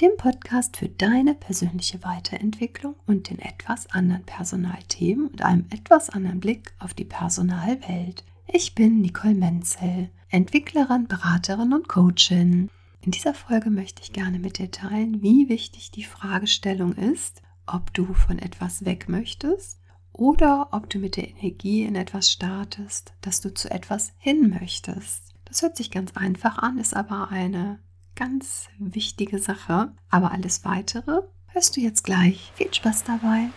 dem Podcast für deine persönliche Weiterentwicklung und den etwas anderen Personalthemen und einem etwas anderen Blick auf die Personalwelt. Ich bin Nicole Menzel, Entwicklerin, Beraterin und Coachin. In dieser Folge möchte ich gerne mit dir teilen, wie wichtig die Fragestellung ist, ob du von etwas weg möchtest oder ob du mit der Energie in etwas startest, dass du zu etwas hin möchtest. Das hört sich ganz einfach an, ist aber eine ganz wichtige Sache. Aber alles weitere hörst du jetzt gleich. Viel Spaß dabei.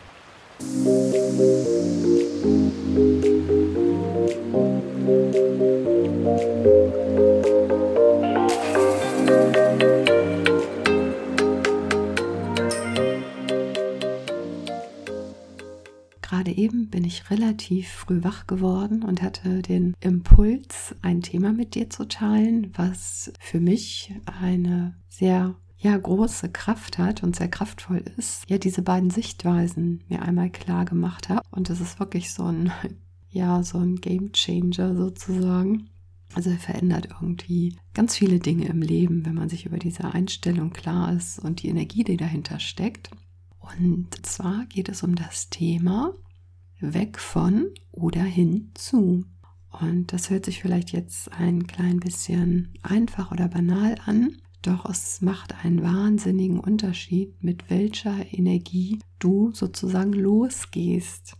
Relativ früh wach geworden und hatte den Impuls, ein Thema mit dir zu teilen, was für mich eine sehr ja, große Kraft hat und sehr kraftvoll ist, ja, diese beiden Sichtweisen mir einmal klar gemacht habe. Und das ist wirklich so ein, ja, so ein Game Changer sozusagen. Also er verändert irgendwie ganz viele Dinge im Leben, wenn man sich über diese Einstellung klar ist und die Energie, die dahinter steckt. Und zwar geht es um das Thema weg von oder hin zu. Und das hört sich vielleicht jetzt ein klein bisschen einfach oder banal an, doch es macht einen wahnsinnigen Unterschied, mit welcher Energie du sozusagen losgehst.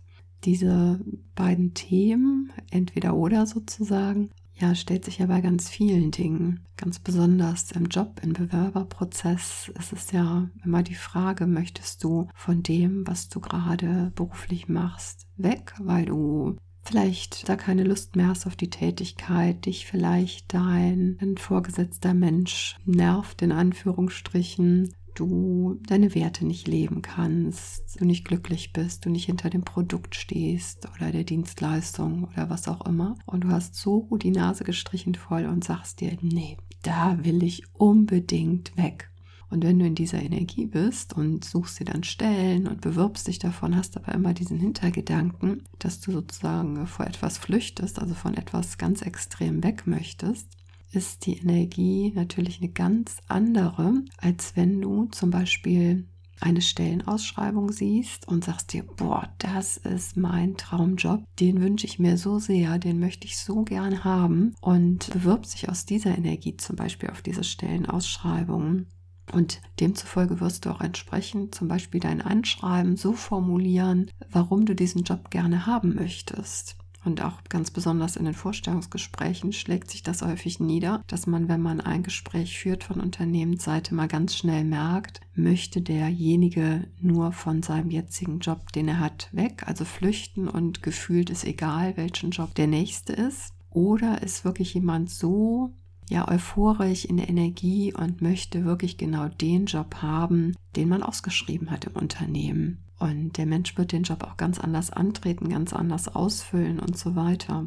Diese beiden Themen, entweder oder sozusagen, ja, stellt sich ja bei ganz vielen Dingen. Ganz besonders im Job, im Bewerberprozess ist es ja immer die Frage, möchtest du von dem, was du gerade beruflich machst, weg, weil du vielleicht da keine Lust mehr hast auf die Tätigkeit, dich vielleicht dein, vorgesetzter Mensch nervt, in Anführungsstrichen, du deine Werte nicht leben kannst, du nicht glücklich bist, du nicht hinter dem Produkt stehst oder der Dienstleistung oder was auch immer. Und du hast so die Nase gestrichen voll und sagst dir, nee, da will ich unbedingt weg. Und wenn du in dieser Energie bist und suchst dir dann Stellen und bewirbst dich davon, hast aber immer diesen Hintergedanken, dass du sozusagen vor etwas flüchtest, also von etwas ganz extrem weg möchtest, ist die Energie natürlich eine ganz andere, als wenn du zum Beispiel eine Stellenausschreibung siehst und sagst dir, boah, das ist mein Traumjob, den wünsche ich mir so sehr, den möchte ich so gern haben und bewirbst dich aus dieser Energie zum Beispiel auf diese Stellenausschreibungen. Und demzufolge wirst du auch entsprechend zum Beispiel dein Anschreiben so formulieren, warum du diesen Job gerne haben möchtest. Und auch ganz besonders in den Vorstellungsgesprächen schlägt sich das häufig nieder, dass man, wenn man ein Gespräch führt von Unternehmensseite, mal ganz schnell merkt, möchte derjenige nur von seinem jetzigen Job, den er hat, weg, also flüchten und gefühlt ist egal, welchen Job der nächste ist. Oder ist wirklich jemand so ja euphorisch in der Energie und möchte wirklich genau den Job haben, den man ausgeschrieben hat im Unternehmen. Und der Mensch wird den Job auch ganz anders antreten, ganz anders ausfüllen und so weiter.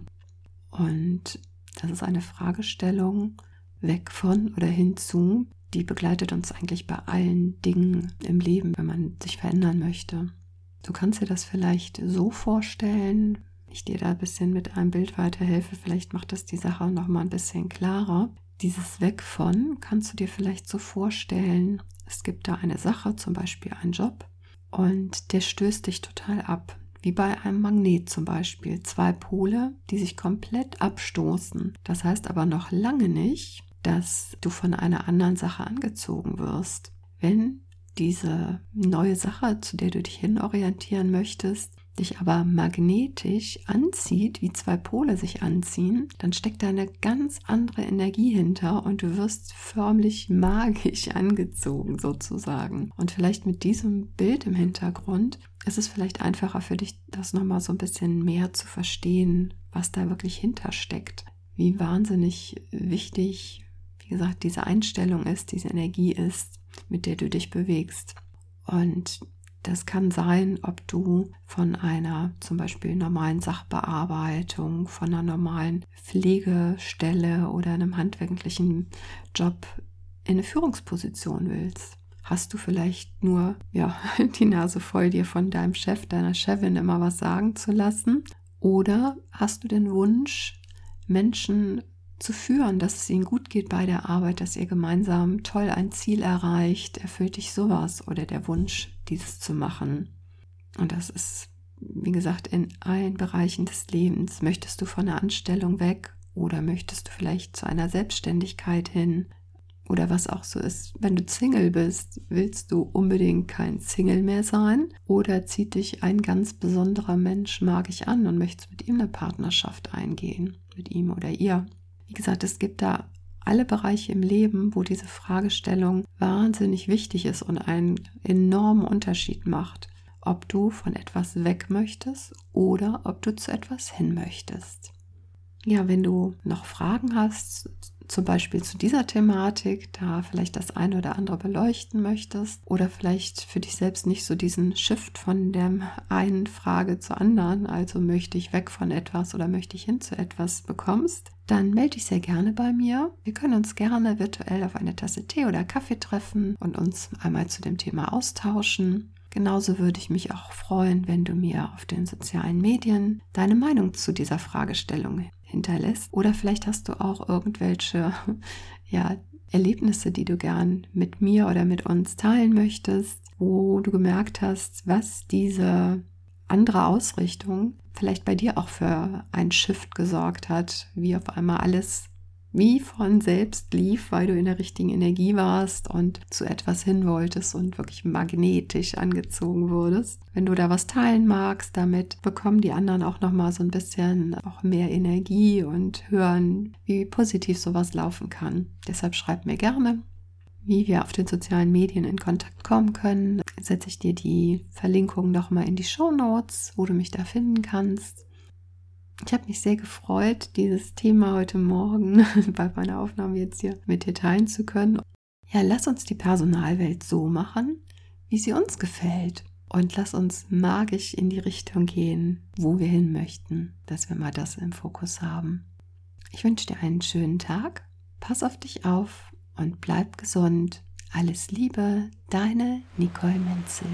Und das ist eine Fragestellung weg von oder hinzu, die begleitet uns eigentlich bei allen Dingen im Leben, wenn man sich verändern möchte. Du kannst dir das vielleicht so vorstellen, ich dir da ein bisschen mit einem Bild weiterhelfe, vielleicht macht das die Sache noch mal ein bisschen klarer. Dieses Weg von kannst du dir vielleicht so vorstellen, es gibt da eine Sache, zum Beispiel einen Job, und der stößt dich total ab. Wie bei einem Magnet zum Beispiel. Zwei Pole, die sich komplett abstoßen. Das heißt aber noch lange nicht, dass du von einer anderen Sache angezogen wirst. Wenn diese neue Sache, zu der du dich hinorientieren möchtest, dich aber magnetisch anzieht, wie zwei Pole sich anziehen, dann steckt da eine ganz andere Energie hinter und du wirst förmlich magisch angezogen sozusagen. Und vielleicht mit diesem Bild im Hintergrund ist es vielleicht einfacher für dich, das nochmal so ein bisschen mehr zu verstehen, was da wirklich hintersteckt. Wie wahnsinnig wichtig, wie gesagt, diese Einstellung ist, diese Energie ist, mit der du dich bewegst. Und Das kann sein, ob du von einer zum Beispiel normalen Sachbearbeitung, von einer normalen Pflegestelle oder einem handwerklichen Job in eine Führungsposition willst. Hast du vielleicht nur ja, die Nase voll, dir von deinem Chef, deiner Chefin immer was sagen zu lassen? Oder hast du den Wunsch, Menschen zu führen, dass es ihnen gut geht bei der Arbeit, dass ihr gemeinsam toll ein Ziel erreicht, erfüllt dich sowas oder der Wunsch, dieses zu machen. Und das ist, wie gesagt, in allen Bereichen des Lebens. Möchtest du von der Anstellung weg oder möchtest du vielleicht zu einer Selbstständigkeit hin? Oder was auch so ist, wenn du Single bist, willst du unbedingt kein Single mehr sein? Oder zieht dich ein ganz besonderer Mensch magisch an und möchtest mit ihm eine Partnerschaft eingehen? Mit ihm oder ihr? Wie gesagt, es gibt da alle Bereiche im Leben, wo diese Fragestellung wahnsinnig wichtig ist und einen enormen Unterschied macht, ob du von etwas weg möchtest oder ob du zu etwas hin möchtest. Ja, wenn du noch Fragen hast zum Beispiel zu dieser Thematik, da vielleicht das eine oder andere beleuchten möchtest oder vielleicht für dich selbst nicht so diesen Shift von der einen Frage zur anderen, also möchte ich weg von etwas oder möchte ich hin zu etwas bekommst, dann melde dich sehr gerne bei mir. Wir können uns gerne virtuell auf eine Tasse Tee oder Kaffee treffen und uns einmal zu dem Thema austauschen. Genauso würde ich mich auch freuen, wenn du mir auf den sozialen Medien deine Meinung zu dieser Fragestellung hinterlässt. Oder vielleicht hast du auch irgendwelche ja, Erlebnisse, die du gern mit mir oder mit uns teilen möchtest, wo du gemerkt hast, was diese andere Ausrichtung vielleicht bei dir auch für ein Shift gesorgt hat, wie auf einmal alles wie von selbst lief, weil du in der richtigen Energie warst und zu etwas hin wolltest und wirklich magnetisch angezogen wurdest. Wenn du da was teilen magst, damit bekommen die anderen auch noch mal so ein bisschen auch mehr Energie und hören, wie positiv sowas laufen kann. Deshalb schreib mir gerne. Wie wir auf den sozialen Medien in Kontakt kommen können, setze ich dir die Verlinkung noch mal in die Show Notes, wo du mich da finden kannst. Ich habe mich sehr gefreut, dieses Thema heute Morgen bei meiner Aufnahme jetzt hier mit dir teilen zu können. Ja, lass uns die Personalwelt so machen, wie sie uns gefällt. Und lass uns magisch in die Richtung gehen, wo wir hin möchten, dass wir mal das im Fokus haben. Ich wünsche dir einen schönen Tag, pass auf dich auf und bleib gesund. Alles Liebe, deine Nicole Menzel.